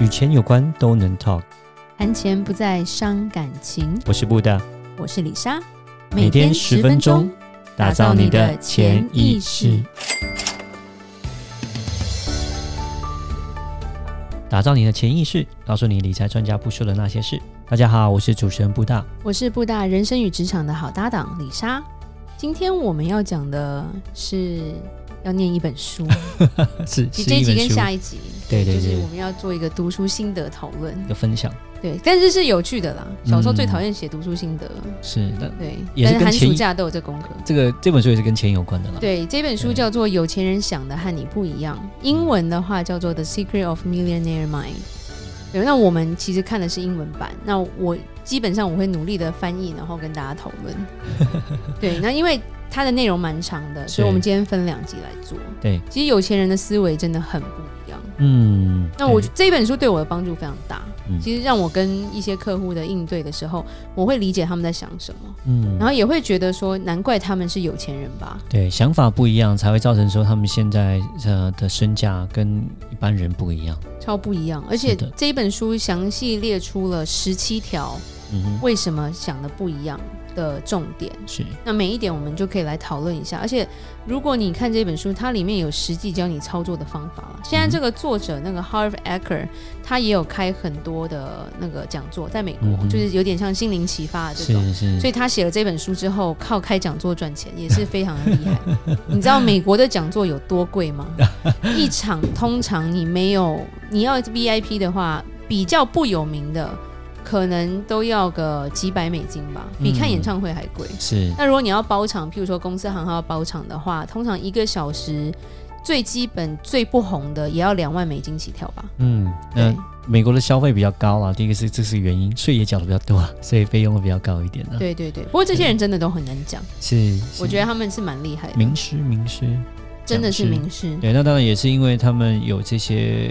与钱有关都能 talk，谈钱不再伤感情。我是布大，我是李莎，每天十分钟，打造你的潜意识，打造你的潜意识，告诉你理财专家不说的那些事。大家好，我是主持人布大，我是布大人生与职场的好搭档李莎。今天我们要讲的是。要念一本书，是，你这一集跟下一集，对对对，就是我们要做一个读书心得讨论，的分享，对，但是是有趣的啦。小时候最讨厌写读书心得，是的，对，也是跟寒暑假都有这功课。这个这本书也是跟钱有关的啦。对，这本书叫做《有钱人想的和你不一样》，英文的话叫做《The Secret of Millionaire Mind》。对，那我们其实看的是英文版，那我基本上我会努力的翻译，然后跟大家讨论。对，那因为。它的内容蛮长的，所以我们今天分两集来做。对，其实有钱人的思维真的很不一样。嗯，那我这一本书对我的帮助非常大。嗯，其实让我跟一些客户的应对的时候，我会理解他们在想什么。嗯，然后也会觉得说，难怪他们是有钱人吧？对，想法不一样才会造成说他们现在呃的身价跟一般人不一样，超不一样。而且这一本书详细列出了十七条，嗯，为什么想的不一样。的重点是，那每一点我们就可以来讨论一下。而且，如果你看这本书，它里面有实际教你操作的方法了。现在这个作者那个 Harv Eker，他也有开很多的那个讲座，在美国、嗯、就是有点像心灵启发的这种。所以他写了这本书之后，靠开讲座赚钱也是 非常的厉害。你知道美国的讲座有多贵吗？一场通常你没有你要 VIP 的话，比较不有名的。可能都要个几百美金吧，比看演唱会还贵。嗯、是。那如果你要包场，譬如说公司行号要包场的话，通常一个小时最基本最不红的也要两万美金起跳吧。嗯，那美国的消费比较高啊，第一个是这是原因，税也缴的比较多，所以费用会比较高一点的、啊。对对对，不过这些人真的都很难讲。是，我觉得他们是蛮厉害的。名师名师，真的是名师。对，那当然也是因为他们有这些。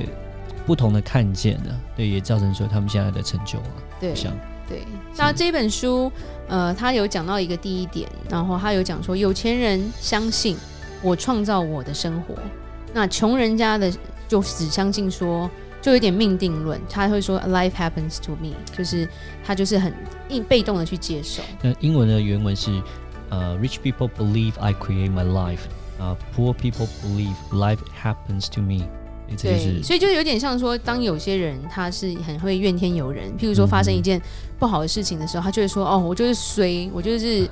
不同的看见呢，对，也造成说他们现在的成就啊。对，对。那这本书，呃，他有讲到一个第一点，然后他有讲说，有钱人相信我创造我的生活，那穷人家的就只相信说，就有点命定论，他会说 life happens to me，就是他就是很硬被动的去接受。那英文的原文是，呃，rich people believe I create my life，啊，poor people believe life happens to me。对，所以就有点像说，当有些人他是很会怨天尤人，譬如说发生一件不好的事情的时候，他就会说：“哦，我就是衰，我就是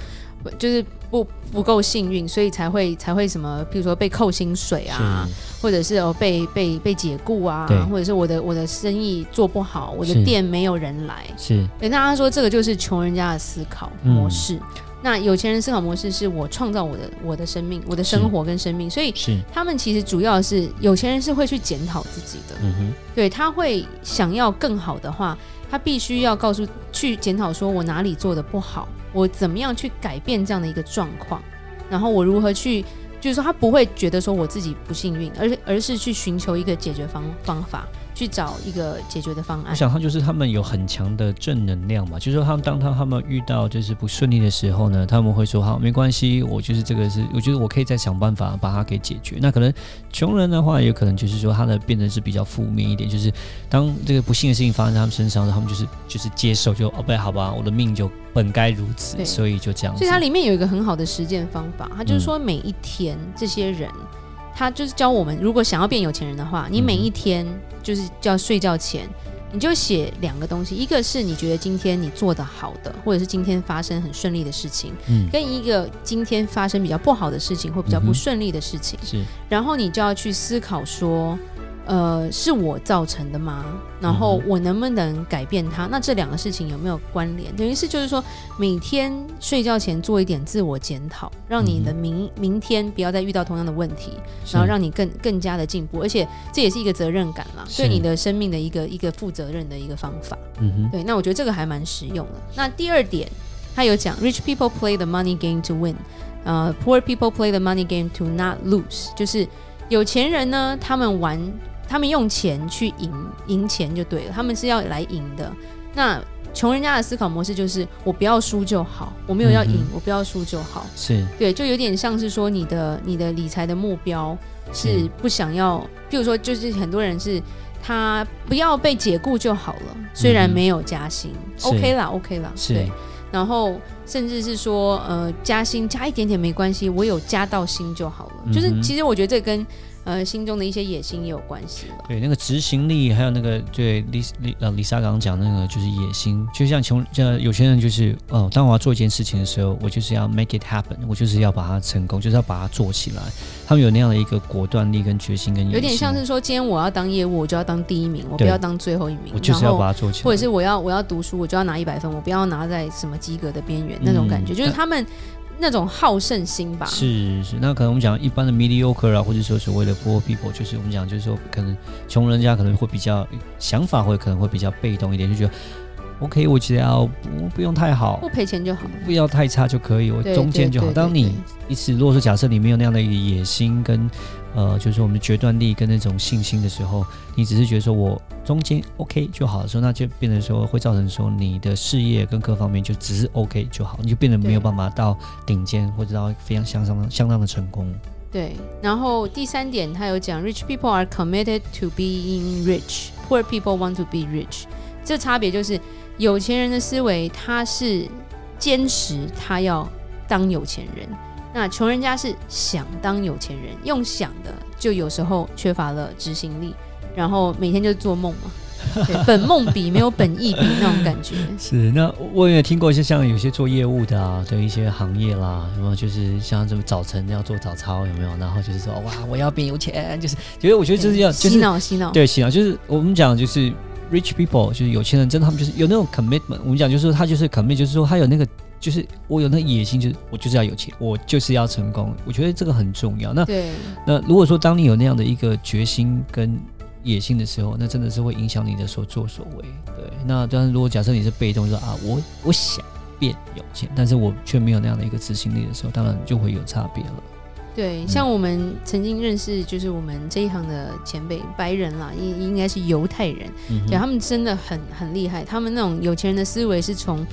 就是不不够幸运，所以才会才会什么，譬如说被扣薪水啊，或者是哦被被被解雇啊，或者是我的我的生意做不好，我的店没有人来。”是，对，那他说这个就是穷人家的思考模式。嗯那有钱人思考模式是我创造我的我的生命，我的生活跟生命，所以他们其实主要是有钱人是会去检讨自己的，嗯哼，对，他会想要更好的话，他必须要告诉去检讨说我哪里做的不好，我怎么样去改变这样的一个状况，然后我如何去，就是说他不会觉得说我自己不幸运，而而是去寻求一个解决方方法。去找一个解决的方案。我想他就是他们有很强的正能量嘛，就是说他们当他他们遇到就是不顺利的时候呢，他们会说好没关系，我就是这个是，我觉得我可以再想办法把它给解决。那可能穷人的话，也可能就是说他的变成是比较负面一点，就是当这个不幸的事情发生在他们身上，他们就是就是接受就哦不好吧，我的命就本该如此，所以就这样。所以它里面有一个很好的实践方法，它就是说每一天这些人。嗯他就是教我们，如果想要变有钱人的话，你每一天就是叫睡觉前，你就写两个东西，一个是你觉得今天你做的好的，或者是今天发生很顺利的事情，嗯，跟一个今天发生比较不好的事情或比较不顺利的事情，是，然后你就要去思考说。呃，是我造成的吗？然后我能不能改变它？那这两个事情有没有关联？等于是就是说，每天睡觉前做一点自我检讨，让你的明明天不要再遇到同样的问题，然后让你更更加的进步。而且这也是一个责任感啦，对你的生命的一个一个负责任的一个方法。嗯哼，对。那我觉得这个还蛮实用的。那第二点，他有讲，rich people play the money game to win，呃，poor people play the money game to not lose。就是有钱人呢，他们玩。他们用钱去赢赢钱就对了，他们是要来赢的。那穷人家的思考模式就是我不要输就好，我没有要赢，嗯、我不要输就好。是对，就有点像是说你的你的理财的目标是不想要，譬如说就是很多人是他不要被解雇就好了，虽然没有加薪、嗯、，OK 啦，OK 啦，对。然后甚至是说，呃，加薪加一点点没关系，我有加到薪就好了。嗯、就是其实我觉得这跟。呃，心中的一些野心也有关系了。对，那个执行力，还有那个对丽丽呃丽莎刚刚讲那个就是野心，就像穷像有些人就是哦，当我要做一件事情的时候，我就是要 make it happen，我就是要把它成功，就是要把它做起来。他们有那样的一个果断力跟决心跟野心。有点像是说，今天我要当业务，我就要当第一名，我不要当最后一名。我就是要把它做起来。或者是我要我要读书，我就要拿一百分，我不要拿在什么及格的边缘那种感觉，嗯、就是他们。那种好胜心吧，是是，那可能我们讲一般的 mediocre 啊，或者说所谓的 poor people，就是我们讲就是说，可能穷人家可能会比较想法会可能会比较被动一点，就觉得 OK，我只要不不用太好，不赔钱就好，不要太差就可以，我中间就好。当你一次，如果说假设你没有那样的一个野心跟。呃，就是说我们的决断力跟那种信心的时候，你只是觉得说我中间 OK 就好的时候，那就变成说会造成说你的事业跟各方面就只是 OK 就好，你就变得没有办法到顶尖或者到非常相当相当的成功。对，然后第三点他有讲，rich people are committed to being rich，poor people want to be rich。这差别就是有钱人的思维，他是坚持他要当有钱人。那穷人家是想当有钱人，用想的就有时候缺乏了执行力，然后每天就做梦嘛，对，本梦比没有本意比 那种感觉。是，那我也听过一些像有些做业务的啊的一些行业啦，有没有就是像什么早晨要做早操有没有？然后就是说哇，我要变有钱，就是觉得我觉得就是要就是洗脑洗脑，对洗脑就是我们讲就是 rich people 就是有钱人，真的他们就是有那种 commitment。我们讲就是他就是 commit，就是说他有那个。就是我有那野心，就是我就是要有钱，我就是要成功。我觉得这个很重要。那对那如果说当你有那样的一个决心跟野心的时候，那真的是会影响你的所作所为。对，那当然如果假设你是被动，说啊，我我想变有钱，但是我却没有那样的一个执行力的时候，当然就会有差别了。对，像我们曾经认识，就是我们这一行的前辈白人啦，应应该是犹太人，嗯、对他们真的很很厉害，他们那种有钱人的思维是从。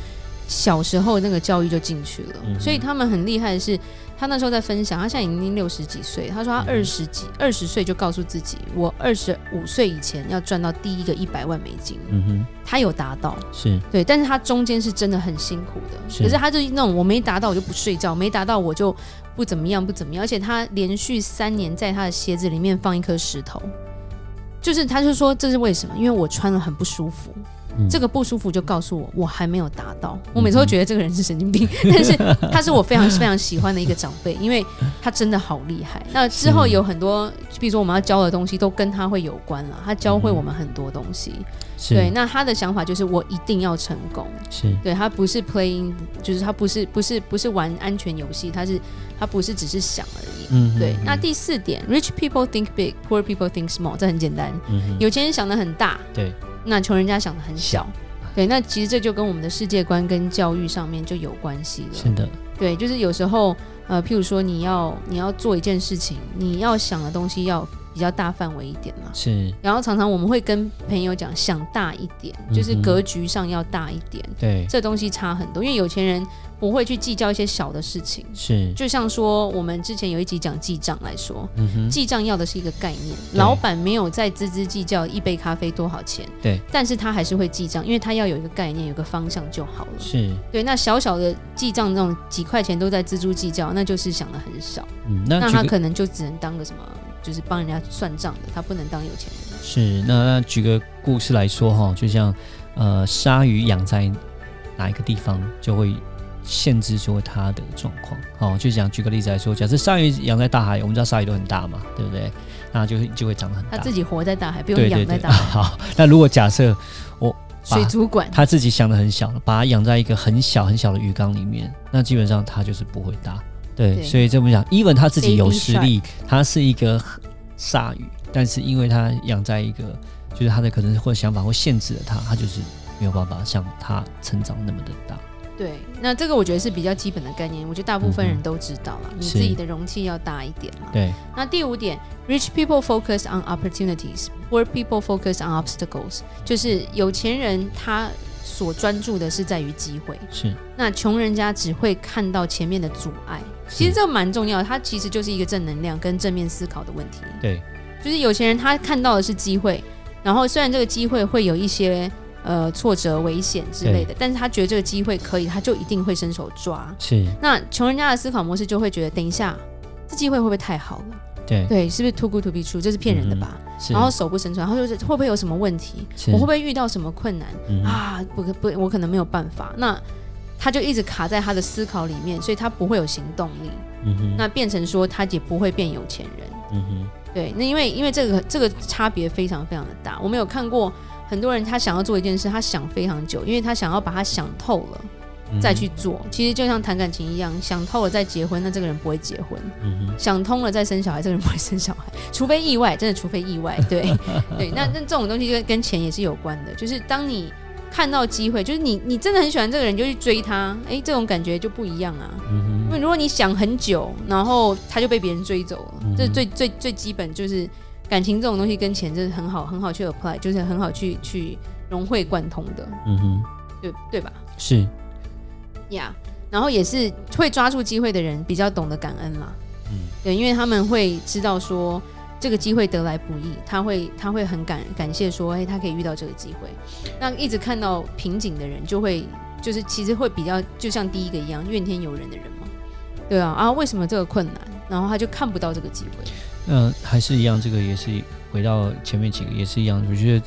小时候那个教育就进去了，嗯、所以他们很厉害的是，他那时候在分享，他现在已经六十几岁，他说他二十几二十岁就告诉自己，我二十五岁以前要赚到第一个一百万美金。嗯哼，他有达到，是。对，但是他中间是真的很辛苦的，是。可是他就那种我没达到我就不睡觉，没达到我就不怎么样不怎么样，而且他连续三年在他的鞋子里面放一颗石头，就是他就说这是为什么？因为我穿了很不舒服。这个不舒服就告诉我，我还没有达到。我每次都觉得这个人是神经病，但是他是我非常非常喜欢的一个长辈，因为他真的好厉害。那之后有很多，比如说我们要教的东西，都跟他会有关了。他教会我们很多东西。对，那他的想法就是我一定要成功。是，对，他不是 playing，就是他不是不是不是玩安全游戏，他是他不是只是想而已。嗯，对。那第四点，rich people think big, poor people think small，这很简单。嗯有钱人想的很大。对。那穷人家想的很小，对，那其实这就跟我们的世界观跟教育上面就有关系了。是的，对，就是有时候，呃，譬如说你要你要做一件事情，你要想的东西要比较大范围一点嘛。是。然后常常我们会跟朋友讲，想大一点，就是格局上要大一点。对、嗯，这东西差很多，因为有钱人。不会去计较一些小的事情，是就像说我们之前有一集讲记账来说，嗯哼，记账要的是一个概念，老板没有在孜孜计较一杯咖啡多少钱，对，但是他还是会记账，因为他要有一个概念，有个方向就好了，是对。那小小的记账那种几块钱都在锱铢计较，那就是想的很少，嗯，那，那他可能就只能当个什么，就是帮人家算账的，他不能当有钱人。是，那那举个故事来说哈，就像呃，鲨鱼养在哪一个地方就会。限制说它的状况，哦，就讲举个例子来说，假设鲨鱼养在大海，我们知道鲨鱼都很大嘛，对不对？那就就会长得很大。它自己活在大海，不用养在大海。对对对，好，那如果假设我水族馆，他自己想的很小，把它养在一个很小很小的鱼缸里面，那基本上它就是不会大。对，所以这么讲，even 他自己有实力，他是一个鲨鱼，但是因为他养在一个，就是他的可能或想法会限制了他，他就是没有办法像他成长那么的大。对，那这个我觉得是比较基本的概念，我觉得大部分人都知道了。嗯、你自己的容器要大一点嘛。对。那第五点，rich people focus on opportunities，poor people focus on obstacles，就是有钱人他所专注的是在于机会，是。那穷人家只会看到前面的阻碍，其实这个蛮重要的，它其实就是一个正能量跟正面思考的问题。对。就是有钱人他看到的是机会。然后虽然这个机会会有一些呃挫折、危险之类的，但是他觉得这个机会可以，他就一定会伸手抓。是。那穷人家的思考模式就会觉得，等一下，这机会会不会太好了？对对，是不是 too good to be true？这是骗人的吧？嗯然后手不伸出来，然后就是会不会有什么问题？我会不会遇到什么困难、嗯、啊？不不，我可能没有办法。那他就一直卡在他的思考里面，所以他不会有行动力。嗯哼，那变成说他也不会变有钱人。嗯哼，对，那因为因为这个这个差别非常非常的大。我们有看过很多人，他想要做一件事，他想非常久，因为他想要把它想透了。再去做，其实就像谈感情一样，想透了再结婚，那这个人不会结婚；嗯、想通了再生小孩，这个人不会生小孩，除非意外，真的除非意外。对对，那那这种东西跟跟钱也是有关的，就是当你看到机会，就是你你真的很喜欢这个人，就去追他，哎，这种感觉就不一样啊。嗯、因为如果你想很久，然后他就被别人追走了，嗯、这最最最基本就是感情这种东西跟钱就是很好很好去 apply，就是很好去去融会贯通的。嗯哼，对对吧？是。呀，yeah, 然后也是会抓住机会的人比较懂得感恩啦，嗯，对，因为他们会知道说这个机会得来不易，他会他会很感感谢说，哎，他可以遇到这个机会。那一直看到瓶颈的人，就会就是其实会比较就像第一个一样怨天尤人的人嘛，对啊啊，为什么这个困难？然后他就看不到这个机会。嗯、呃，还是一样，这个也是回到前面几个也是一样，我觉得。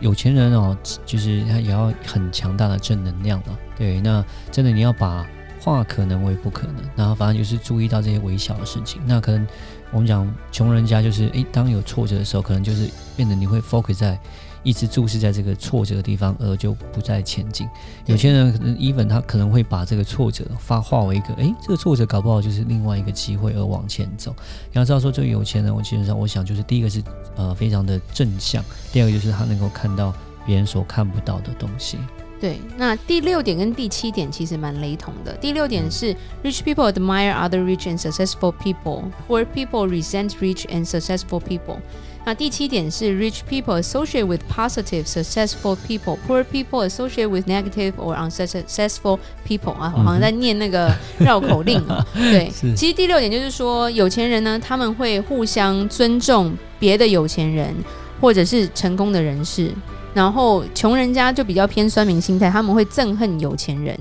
有钱人哦，就是他也要很强大的正能量了。对，那真的你要把化可能为不可能，然后反正就是注意到这些微小的事情。那可能我们讲穷人家就是，诶，当有挫折的时候，可能就是变得你会 focus 在。一直注视在这个挫折的地方，而就不再前进。有些人可能 even 他可能会把这个挫折发化为一个，诶，这个挫折搞不好就是另外一个机会而往前走。你要知道说，这个有钱人，我基本上我想就是第一个是呃非常的正向，第二个就是他能够看到别人所看不到的东西。对，那第六点跟第七点其实蛮雷同的。第六点是 rich people admire other rich and successful people，poor people resent rich and successful people。那第七点是 rich people associate with positive successful people，poor people associate with negative or unsuccessful people 啊，好像在念那个绕口令啊。对，其实第六点就是说，有钱人呢，他们会互相尊重别的有钱人或者是成功的人士，然后穷人家就比较偏酸民心态，他们会憎恨有钱人。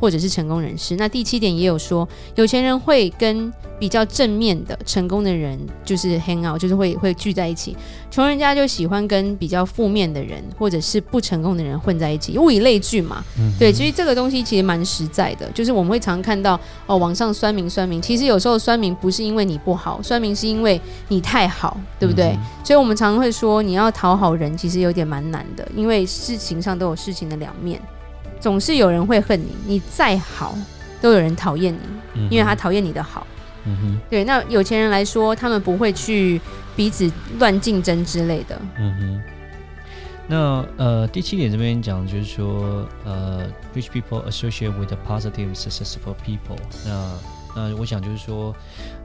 或者是成功人士，那第七点也有说，有钱人会跟比较正面的成功的人就是 hang out，就是会会聚在一起。穷人家就喜欢跟比较负面的人或者是不成功的人混在一起，物以类聚嘛。嗯、对，其实这个东西其实蛮实在的，就是我们会常看到哦，网上酸民酸民，其实有时候酸民不是因为你不好，酸民是因为你太好，对不对？嗯、所以我们常常会说，你要讨好人，其实有点蛮难的，因为事情上都有事情的两面。总是有人会恨你，你再好都有人讨厌你，因为他讨厌你的好。嗯哼，对。那有钱人来说，他们不会去彼此乱竞争之类的。嗯哼。那呃，第七点这边讲就是说，呃，rich people associate with the positive successful people 那。那那我想就是说，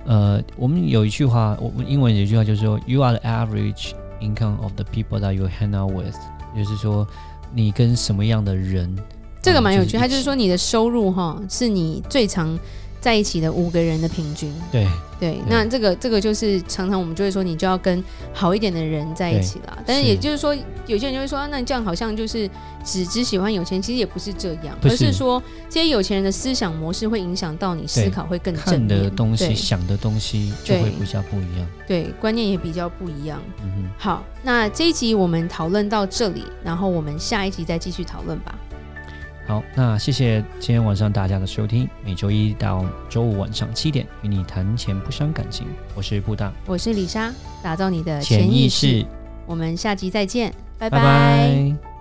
呃，我们有一句话，我们英文有一句话就是说，you are the average income of the people that you hang out with，就是说你跟什么样的人。这个蛮有趣，他就是说你的收入哈，是你最常在一起的五个人的平均。对对，那这个这个就是常常我们就会说，你就要跟好一点的人在一起啦。但是也就是说，有些人就会说，啊，那你这样好像就是只只喜欢有钱，其实也不是这样，而是说这些有钱人的思想模式会影响到你思考会更正面，看的东西、想的东西就会比较不一样。对，观念也比较不一样。嗯哼。好，那这一集我们讨论到这里，然后我们下一集再继续讨论吧。好，那谢谢今天晚上大家的收听。每周一到周五晚上七点，与你谈钱不伤感情。我是布大，我是李莎，打造你的潜意识。我们下集再见，拜拜。拜拜。